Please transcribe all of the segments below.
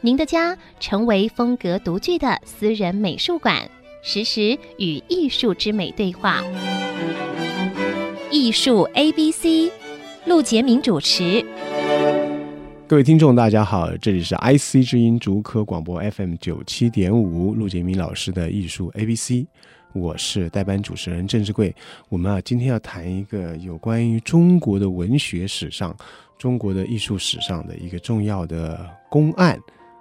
您的家成为风格独具的私人美术馆，实时与艺术之美对话。艺术 A B C，陆杰明主持。各位听众，大家好，这里是 IC 之音竹科广播 FM 九七点五，陆杰明老师的艺术 A B C，我是代班主持人郑志贵。我们啊，今天要谈一个有关于中国的文学史上、中国的艺术史上的一个重要的公案。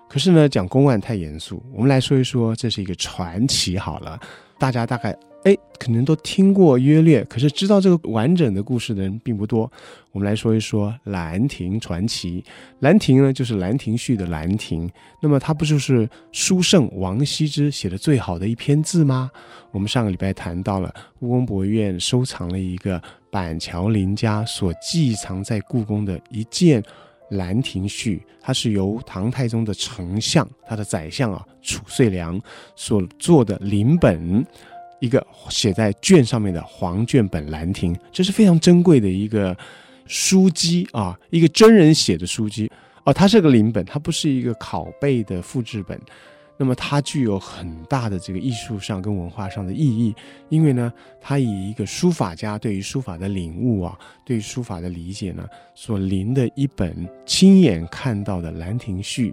可是呢，讲公案太严肃，我们来说一说，这是一个传奇好了。大家大概哎，可能都听过约略，可是知道这个完整的故事的人并不多。我们来说一说《兰亭传奇》。兰亭呢，就是《兰亭序》的兰亭。那么它不就是书圣王羲之写的最好的一篇字吗？我们上个礼拜谈到了故宫博物院收藏了一个板桥林家所寄藏在故宫的一件。《兰亭序》，它是由唐太宗的丞相，他的宰相啊，褚遂良所做的临本，一个写在卷上面的黄卷本《兰亭》，这是非常珍贵的一个书籍啊，一个真人写的书籍哦，它是个临本，它不是一个拷贝的复制本。那么它具有很大的这个艺术上跟文化上的意义，因为呢，它以一个书法家对于书法的领悟啊，对于书法的理解呢，所临的一本亲眼看到的《兰亭序》，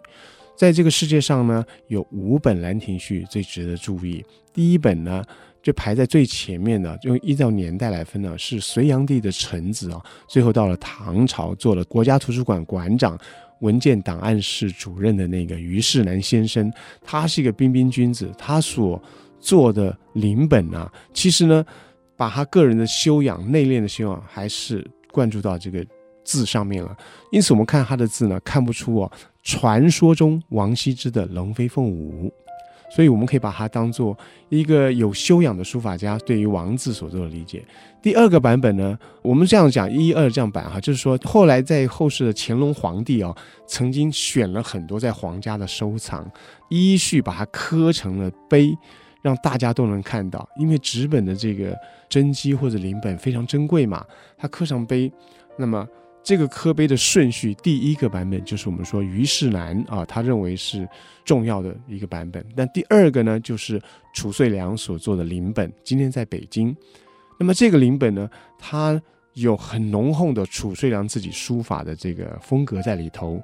在这个世界上呢，有五本《兰亭序》最值得注意。第一本呢，就排在最前面的，就依照年代来分呢，是隋炀帝的臣子啊，最后到了唐朝做了国家图书馆馆长。文件档案室主任的那个虞世南先生，他是一个彬彬君子，他所做的临本啊，其实呢，把他个人的修养、内敛的修养，还是灌注到这个字上面了。因此，我们看他的字呢，看不出哦，传说中王羲之的龙飞凤舞。所以我们可以把它当做一个有修养的书法家对于王字所做的理解。第二个版本呢，我们这样讲一二这样版哈，就是说后来在后世的乾隆皇帝啊，曾经选了很多在皇家的收藏，依序把它刻成了碑，让大家都能看到。因为纸本的这个真迹或者临本非常珍贵嘛，它刻上碑，那么。这个刻碑的顺序，第一个版本就是我们说虞世南啊，他认为是重要的一个版本。但第二个呢，就是褚遂良所做的临本，今天在北京。那么这个临本呢，它有很浓厚的褚遂良自己书法的这个风格在里头，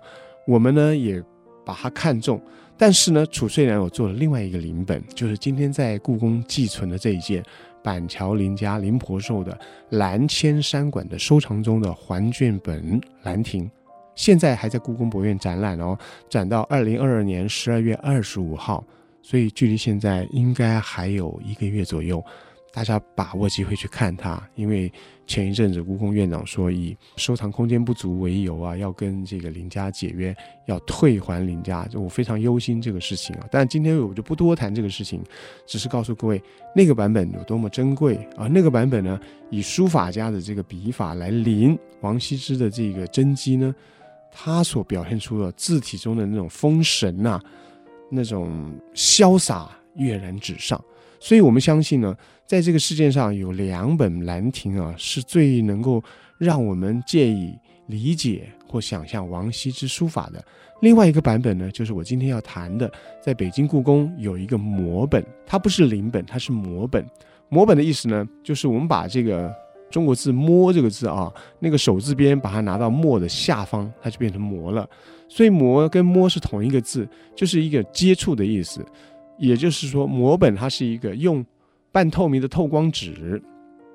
我们呢也把它看中。但是呢，褚遂良有做了另外一个临本，就是今天在故宫寄存的这一件。板桥林家林婆寿的蓝千山馆的收藏中的还卷本《兰亭》，现在还在故宫博物院展览哦，展到二零二二年十二月二十五号，所以距离现在应该还有一个月左右。大家把握机会去看它，因为前一阵子故宫院长说以收藏空间不足为由啊，要跟这个林家解约，要退还林家，就我非常忧心这个事情啊。但今天我就不多谈这个事情，只是告诉各位那个版本有多么珍贵啊。那个版本呢，以书法家的这个笔法来临王羲之的这个真迹呢，他所表现出的字体中的那种风神呐、那种潇洒跃然纸上。所以我们相信呢，在这个世界上有两本《兰亭》啊，是最能够让我们借以理解或想象王羲之书法的。另外一个版本呢，就是我今天要谈的，在北京故宫有一个摹本，它不是临本，它是摹本。摹本的意思呢，就是我们把这个中国字“摸”这个字啊，那个手字边把它拿到“墨”的下方，它就变成“摹”了。所以“摹”跟“摸”是同一个字，就是一个接触的意思。也就是说，摹本它是一个用半透明的透光纸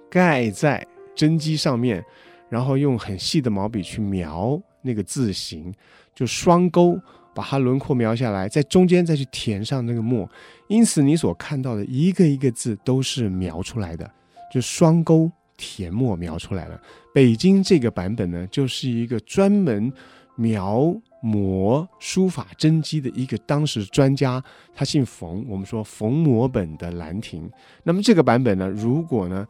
盖在真迹上面，然后用很细的毛笔去描那个字形，就双勾把它轮廓描下来，在中间再去填上那个墨。因此，你所看到的一个一个字都是描出来的，就双勾填墨描出来了。北京这个版本呢，就是一个专门描摹书法真迹的一个当时专家，他姓冯，我们说冯摹本的兰亭。那么这个版本呢，如果呢，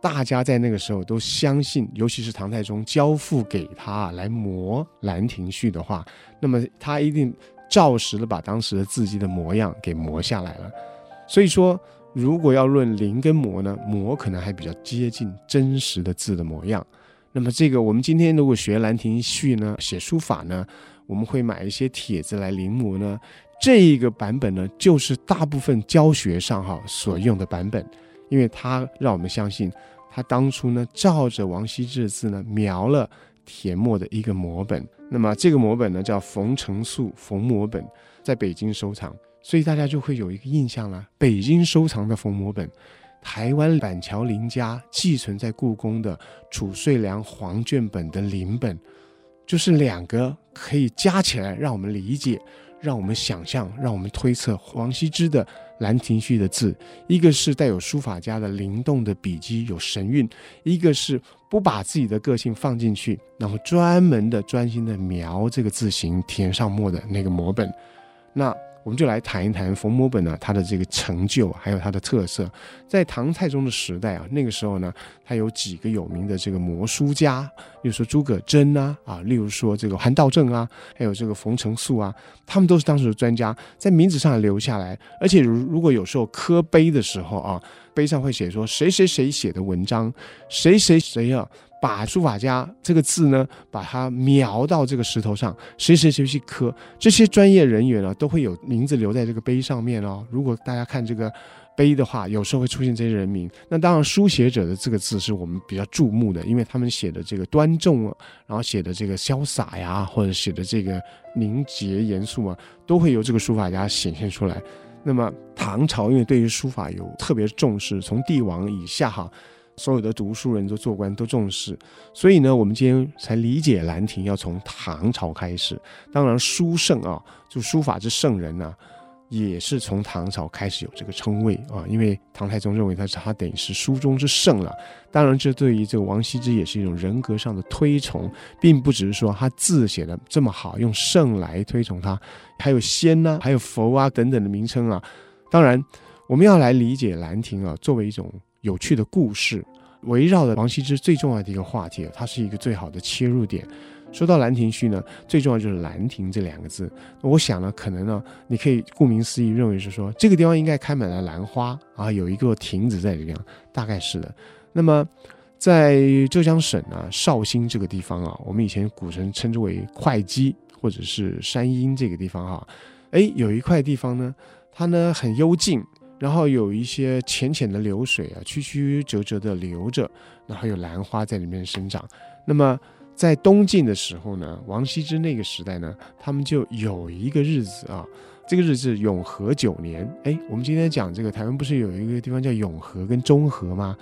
大家在那个时候都相信，尤其是唐太宗交付给他来摹《兰亭序》的话，那么他一定照实的把当时的字迹的模样给摹下来了。所以说，如果要论临跟摹呢，摹可能还比较接近真实的字的模样。那么这个我们今天如果学《兰亭序》呢，写书法呢，我们会买一些帖子来临摹呢。这一个版本呢，就是大部分教学上哈所用的版本，因为它让我们相信。他当初呢，照着王羲之字呢，描了帖墨的一个摹本。那么这个摹本呢，叫冯承素冯摹本，在北京收藏，所以大家就会有一个印象了：北京收藏的冯摹本，台湾板桥林家寄存在故宫的褚遂良黄卷本的临本，就是两个可以加起来，让我们理解。让我们想象，让我们推测王羲之的《兰亭序》的字，一个是带有书法家的灵动的笔迹，有神韵；一个是不把自己的个性放进去，然后专门的、专心的描这个字形，填上墨的那个摹本。那。我们就来谈一谈冯摹本呢，它的这个成就还有它的特色。在唐太宗的时代啊，那个时候呢，他有几个有名的这个摹书家，例如说诸葛楨啊，啊，例如说这个韩道正啊，还有这个冯承素啊，他们都是当时的专家，在名字上留下来。而且如如果有时候刻碑的时候啊，碑上会写说谁谁谁写的文章，谁谁谁啊。把书法家这个字呢，把它描到这个石头上，谁谁谁去刻，这些专业人员呢，都会有名字留在这个碑上面哦。如果大家看这个碑的话，有时候会出现这些人名。那当然，书写者的这个字是我们比较注目的，因为他们写的这个端重啊，然后写的这个潇洒呀，或者写的这个凝结严肃啊，都会由这个书法家显现出来。那么唐朝因为对于书法有特别重视，从帝王以下哈。所有的读书人都做官都重视，所以呢，我们今天才理解兰亭要从唐朝开始。当然，书圣啊，就书法之圣人呢、也是从唐朝开始有这个称谓啊。因为唐太宗认为他是他等于是书中之圣了。当然，这对于这个王羲之也是一种人格上的推崇，并不只是说他字写的这么好，用圣来推崇他，还有仙呐、还有佛啊等等的名称啊。当然，我们要来理解兰亭啊，作为一种。有趣的故事，围绕着王羲之最重要的一个话题，它是一个最好的切入点。说到《兰亭序》呢，最重要就是“兰亭”这两个字。我想呢，可能呢，你可以顾名思义认为是说这个地方应该开满了兰花啊，有一个亭子在里面，大概是的。那么，在浙江省啊，绍兴这个地方啊，我们以前古人称之为会稽或者是山阴这个地方啊，哎，有一块地方呢，它呢很幽静。然后有一些浅浅的流水啊，曲曲折折的流着，然后有兰花在里面生长。那么在东晋的时候呢，王羲之那个时代呢，他们就有一个日子啊，这个日子永和九年。哎，我们今天讲这个台湾不是有一个地方叫永和跟中和吗？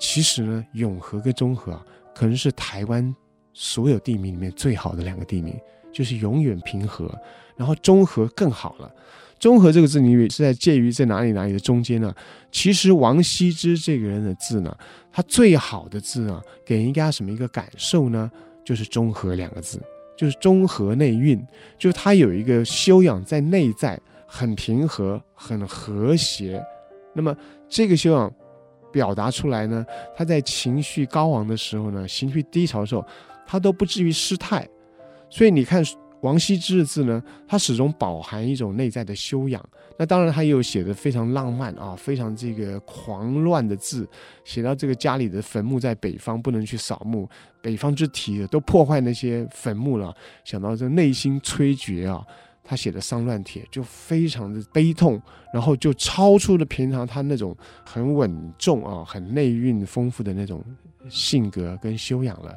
其实呢，永和跟中和啊，可能是台湾所有地名里面最好的两个地名，就是永远平和，然后中和更好了。中和这个字，你以为是在介于在哪里哪里的中间呢？其实王羲之这个人的字呢，他最好的字啊，给人家什么一个感受呢？就是中和两个字，就是中和内蕴，就是他有一个修养在内在，很平和，很和谐。那么这个修养表达出来呢，他在情绪高昂的时候呢，情绪低潮的时候，他都不至于失态。所以你看。王羲之的字呢，他始终饱含一种内在的修养。那当然，他也有写的非常浪漫啊，非常这个狂乱的字，写到这个家里的坟墓在北方，不能去扫墓，北方之体都破坏那些坟墓了。想到这内心摧绝啊，他写的丧乱帖就非常的悲痛，然后就超出了平常他那种很稳重啊、很内蕴丰富的那种性格跟修养了。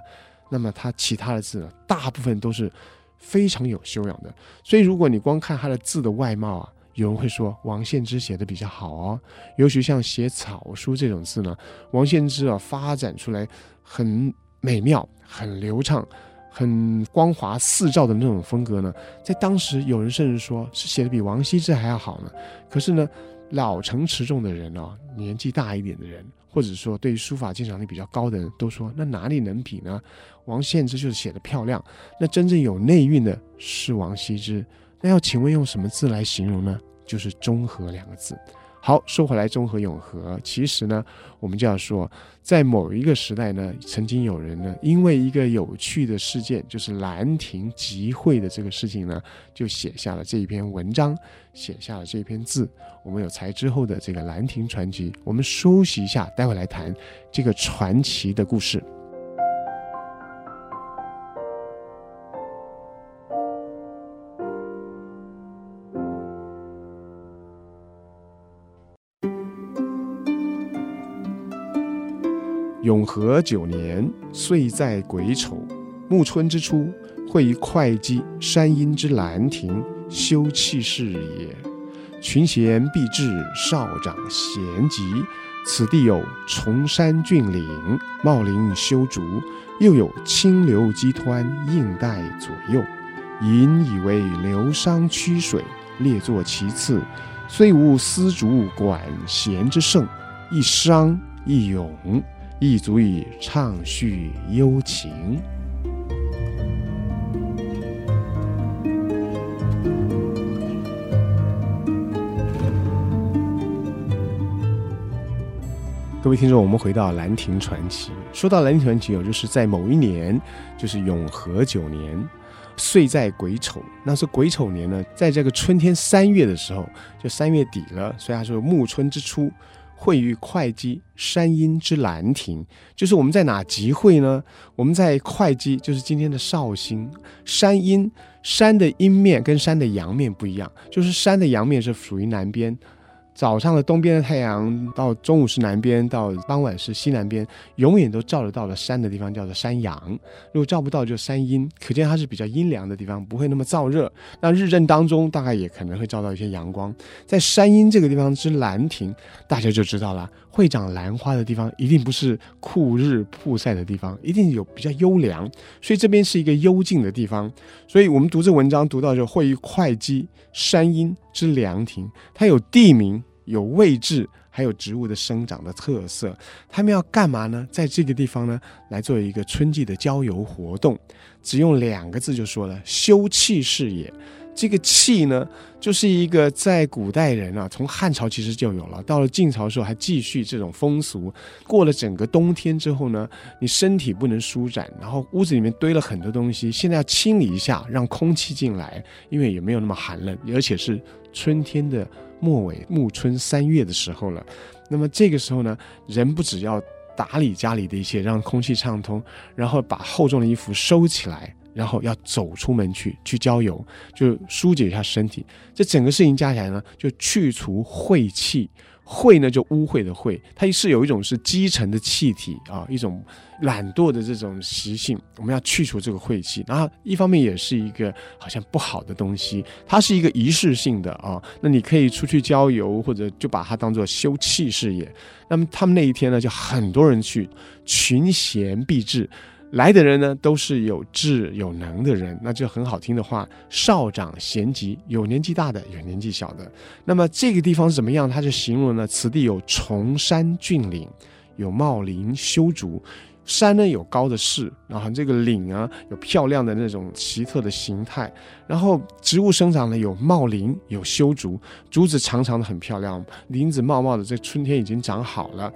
那么他其他的字呢，大部分都是。非常有修养的，所以如果你光看他的字的外貌啊，有人会说王献之写的比较好哦。尤其像写草书这种字呢，王献之啊发展出来很美妙、很流畅、很光滑四照的那种风格呢，在当时有人甚至说是写的比王羲之还要好呢。可是呢，老成持重的人哦，年纪大一点的人，或者说对书法鉴赏力比较高的人，都说那哪里能比呢？王献之就是写的漂亮，那真正有内蕴的是王羲之。那要请问用什么字来形容呢？就是中和两个字。好，说回来，中和永和，其实呢，我们就要说，在某一个时代呢，曾经有人呢，因为一个有趣的事件，就是兰亭集会的这个事情呢，就写下了这一篇文章，写下了这篇字。我们有才之后的这个兰亭传奇，我们休息一下，待会来谈这个传奇的故事。永和九年，岁在癸丑，暮春之初，会于会稽山阴之兰亭，修葺室也。群贤毕至，少长咸集。此地有崇山峻岭，茂林修竹，又有清流激湍，映带左右。引以为流觞曲水，列坐其次。虽无丝竹管弦之盛，一觞一咏。亦足以畅叙幽情。各位听众，我们回到《兰亭传奇》。说到《兰亭传奇》，有就是在某一年，就是永和九年，岁在癸丑。那是癸丑年呢，在这个春天三月的时候，就三月底了，所以他说暮春之初。会于会稽山阴之兰亭，就是我们在哪集会呢？我们在会稽，就是今天的绍兴。山阴，山的阴面跟山的阳面不一样，就是山的阳面是属于南边。早上的东边的太阳，到中午是南边，到傍晚是西南边，永远都照得到的山的地方叫做山阳。如果照不到，就山阴。可见它是比较阴凉的地方，不会那么燥热。那日正当中，大概也可能会照到一些阳光。在山阴这个地方之兰亭，大家就知道了，会长兰花的地方一定不是酷日曝晒的地方，一定有比较优良。所以这边是一个幽静的地方。所以我们读这文章读到就会于会稽山阴之兰亭，它有地名。有位置，还有植物的生长的特色。他们要干嘛呢？在这个地方呢，来做一个春季的郊游活动。只用两个字就说了：修磧室也。这个磧呢，就是一个在古代人啊，从汉朝其实就有了，到了晋朝的时候还继续这种风俗。过了整个冬天之后呢，你身体不能舒展，然后屋子里面堆了很多东西，现在要清理一下，让空气进来，因为也没有那么寒冷，而且是春天的。末尾暮春三月的时候了，那么这个时候呢，人不只要打理家里的一些，让空气畅通，然后把厚重的衣服收起来，然后要走出门去去郊游，就疏解一下身体。这整个事情加起来呢，就去除晦气。秽呢，就污秽的秽，它是有一种是积沉的气体啊，一种懒惰的这种习性，我们要去除这个晦气。然后一方面也是一个好像不好的东西，它是一个仪式性的啊。那你可以出去郊游，或者就把它当做修磧室也。那么他们那一天呢，就很多人去，群贤毕至。来的人呢，都是有智有能的人，那就很好听的话。少长咸集，有年纪大的，有年纪小的。那么这个地方怎么样？他就形容呢，此地有崇山峻岭，有茂林修竹。山呢有高的势，然后这个岭啊有漂亮的那种奇特的形态。然后植物生长呢有茂林，有修竹，竹子长长的很漂亮，林子茂茂的，这春天已经长好了。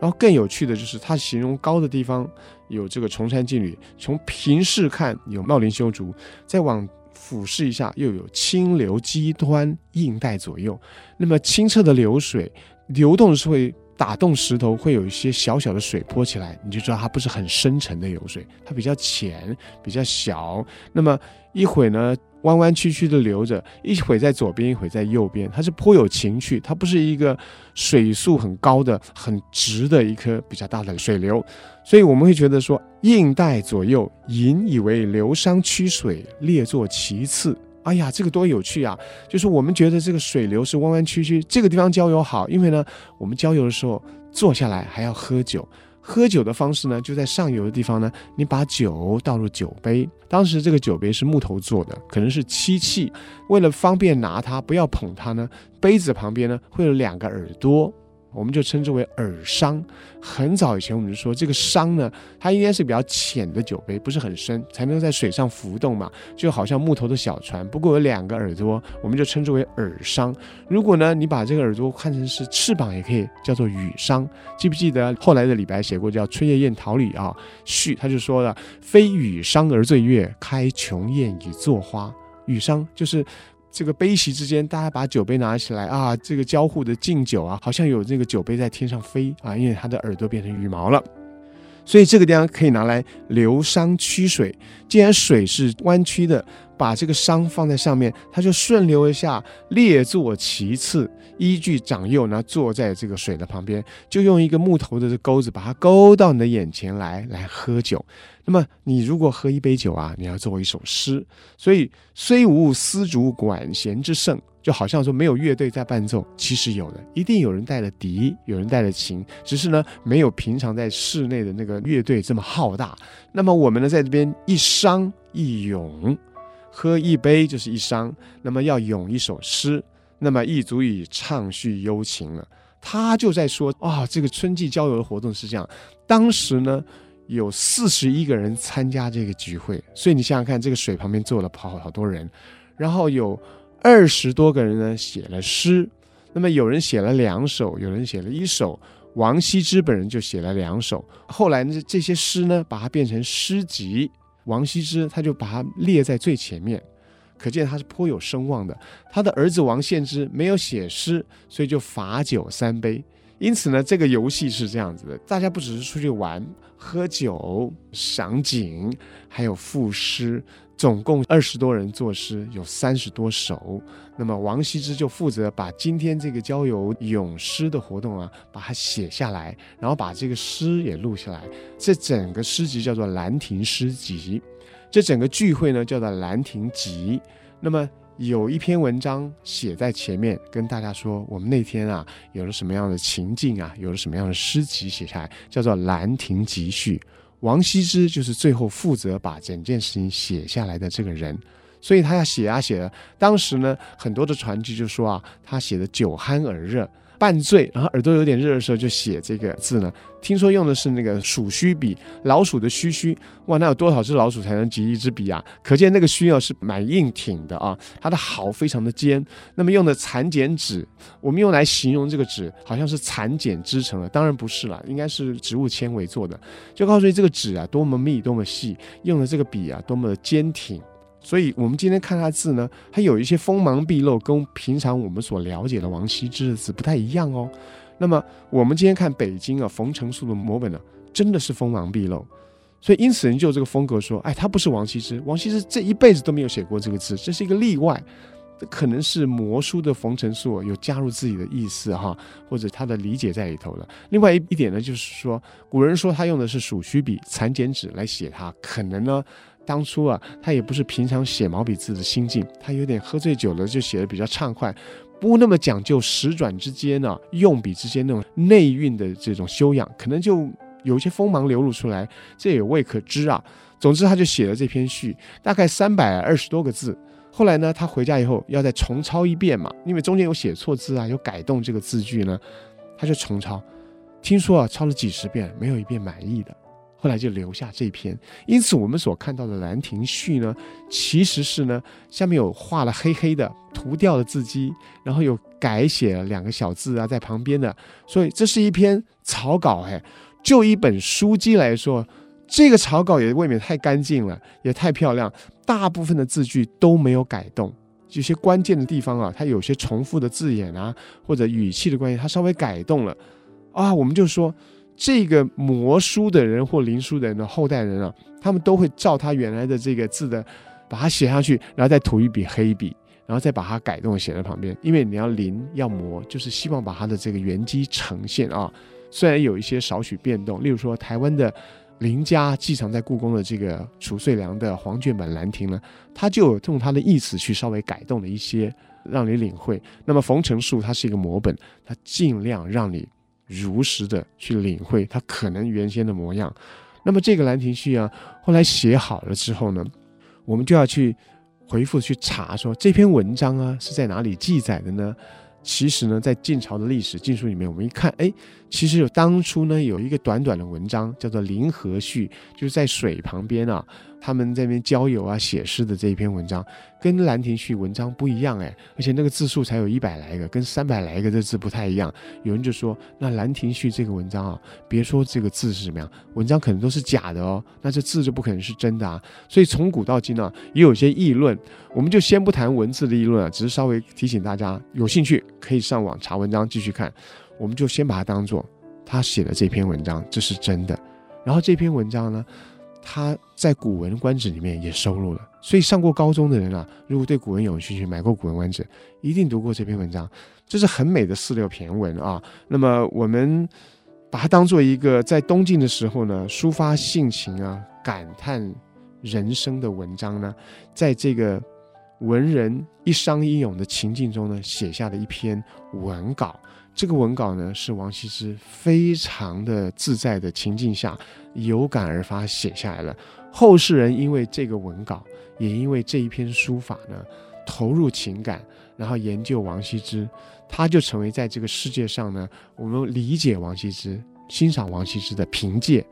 然后更有趣的就是，它形容高的地方有这个崇山峻岭，从平视看有茂林修竹，再往俯视一下又有清流激湍映带左右。那么清澈的流水流动是会打动石头，会有一些小小的水泼起来，你就知道它不是很深沉的流水，它比较浅，比较小。那么一会呢，弯弯曲曲的流着，一会在左边，一会在右边，它是颇有情趣，它不是一个水速很高的、很直的一颗比较大的水流，所以我们会觉得说，映带左右，引以为流觞曲水，列坐其次。哎呀，这个多有趣啊！就是我们觉得这个水流是弯弯曲曲，这个地方郊游好，因为呢，我们郊游的时候坐下来还要喝酒。喝酒的方式呢，就在上游的地方呢，你把酒倒入酒杯。当时这个酒杯是木头做的，可能是漆器。为了方便拿它，不要捧它呢，杯子旁边呢会有两个耳朵。我们就称之为耳商。很早以前，我们就说这个商呢，它应该是比较浅的酒杯，不是很深，才能在水上浮动嘛，就好像木头的小船。不过有两个耳朵，我们就称之为耳商。如果呢，你把这个耳朵看成是翅膀，也可以叫做羽商。记不记得后来的李白写过叫《春夜宴桃李》啊？序他就说了：“非羽伤而醉月，开琼宴以作花。”羽商就是。这个杯席之间，大家把酒杯拿起来啊，这个交互的敬酒啊，好像有这个酒杯在天上飞啊，因为它的耳朵变成羽毛了，所以这个地方可以拿来流觞曲水。既然水是弯曲的，把这个觴放在上面，它就顺流而下，列坐其次，依据长幼呢，坐在这个水的旁边，就用一个木头的钩子把它勾到你的眼前来，来喝酒。那么你如果喝一杯酒啊，你要作为一首诗，所以虽无丝竹管弦之盛，就好像说没有乐队在伴奏，其实有的，一定有人带了笛，有人带了琴，只是呢没有平常在室内的那个乐队这么浩大。那么我们呢在这边一觞一咏，喝一杯就是一觴，那么要咏一首诗，那么亦足以畅叙幽情了。他就在说啊、这个春季郊游的活动是这样，当时呢。有四十一个人参加这个聚会，所以你想想看，这个水旁边坐了好好多人，然后有二十多个人呢写了诗，那么有人写了两首，有人写了一首，王羲之本人就写了两首，后来呢这些诗呢把它变成诗集，王羲之他就把他列在最前面，可见他是颇有声望的。他的儿子王献之没有写诗，所以就罚酒三杯。因此呢，这个游戏是这样子的：大家不只是出去玩、喝酒、赏景，还有赋诗，总共二十多人作诗，有三十多首。那么王羲之就负责把今天这个郊游咏诗的活动啊，把它写下来，然后把这个诗也录下来。这整个诗集叫做《兰亭诗集》，这整个聚会呢叫做《兰亭集》。那么。有一篇文章写在前面，跟大家说，我们那天啊有了什么样的情境啊，有了什么样的诗集写下来，叫做《兰亭集序》。王羲之就是最后负责把整件事情写下来的这个人，所以他要写啊写的。当时呢，很多的传记就说啊，他写的酒酣耳热。半醉，然后耳朵有点热的时候，就写这个字呢。听说用的是那个鼠须笔，老鼠的须须。哇，那有多少只老鼠才能集一支笔啊？可见那个须啊是蛮硬挺的啊，它的毫非常的尖。那么用的蚕茧纸，我们用来形容这个纸，好像是蚕茧织成的，当然不是了，应该是植物纤维做的。就告诉你这个纸啊多么密，多么细，用的这个笔啊多么的坚挺。所以，我们今天看他字呢，还有一些锋芒毕露，跟平常我们所了解的王羲之的字不太一样哦。那么，我们今天看北京啊，冯承素的摹本呢，真的是锋芒毕露。所以，因此人就这个风格说，哎，他不是王羲之，王羲之这一辈子都没有写过这个字，这是一个例外。这可能是摹书的冯承素有加入自己的意思哈，或者他的理解在里头了。另外一一点呢，就是说，古人说他用的是鼠须笔、蚕茧纸来写他，可能呢。当初啊，他也不是平常写毛笔字的心境，他有点喝醉酒了，就写的比较畅快，不那么讲究十转之间呢、啊，用笔之间那种内蕴的这种修养，可能就有一些锋芒流露出来，这也未可知啊。总之，他就写了这篇序，大概三百二十多个字。后来呢，他回家以后要再重抄一遍嘛，因为中间有写错字啊，有改动这个字句呢，他就重抄。听说啊，抄了几十遍，没有一遍满意的。后来就留下这篇，因此我们所看到的《兰亭序》呢，其实是呢下面有画了黑黑的涂掉的字迹，然后有改写了两个小字啊在旁边的，所以这是一篇草稿。哎，就一本书籍来说，这个草稿也未免太干净了，也太漂亮，大部分的字句都没有改动，有些关键的地方啊，它有些重复的字眼啊，或者语气的关系，它稍微改动了啊，我们就说。这个摹书的人或临书的人的后代人啊，他们都会照他原来的这个字的，把它写上去，然后再涂一笔黑笔，然后再把它改动写在旁边。因为你要临要摹，就是希望把它的这个原机呈现啊。虽然有一些少许变动，例如说台湾的林家寄藏在故宫的这个褚遂良的黄卷本《兰亭》呢，他就用他的意思去稍微改动了一些，让你领会。那么冯承素他是一个摹本，他尽量让你。如实的去领会它可能原先的模样。那么这个兰亭序啊，后来写好了之后呢，我们就要去回复去查说这篇文章啊是在哪里记载的呢？其实呢，在晋朝的历史晋书里面，我们一看，哎，其实有当初呢有一个短短的文章叫做《临河序》，就是在水旁边啊。他们在那边郊游啊，写诗的这一篇文章，跟《兰亭序》文章不一样哎，而且那个字数才有一百来个，跟三百来个这字不太一样。有人就说，那《兰亭序》这个文章啊，别说这个字是什么样，文章可能都是假的哦，那这字就不可能是真的啊。所以从古到今呢，也有些议论，我们就先不谈文字的议论啊，只是稍微提醒大家，有兴趣可以上网查文章继续看。我们就先把它当做他写的这篇文章，这是真的。然后这篇文章呢，他在《古文观止》里面也收录了，所以上过高中的人啊，如果对古文有兴趣，买过《古文观止》，一定读过这篇文章。这是很美的四六骈文啊。那么我们把它当做一个在东晋的时候呢，抒发性情啊、感叹人生的文章呢，在这个文人一觴一勇的情境中呢，写下的一篇文稿。这个文稿呢，是王羲之非常的自在的情境下有感而发写下来了。后世人因为这个文稿，也因为这一篇书法呢，投入情感，然后研究王羲之，他就成为在这个世界上呢，我们理解王羲之、欣赏王羲之的凭借。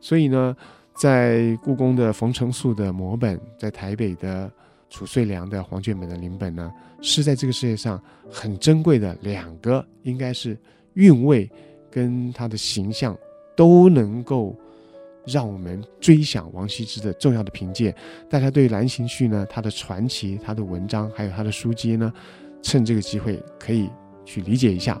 所以呢，在故宫的冯承素的摹本，在台北的。褚遂良的黄卷本的临本呢，是在这个世界上很珍贵的两个，应该是韵味跟他的形象都能够让我们追想王羲之的重要的凭借。大家对《兰亭序》呢，他的传奇、他的文章，还有他的书籍呢，趁这个机会可以去理解一下。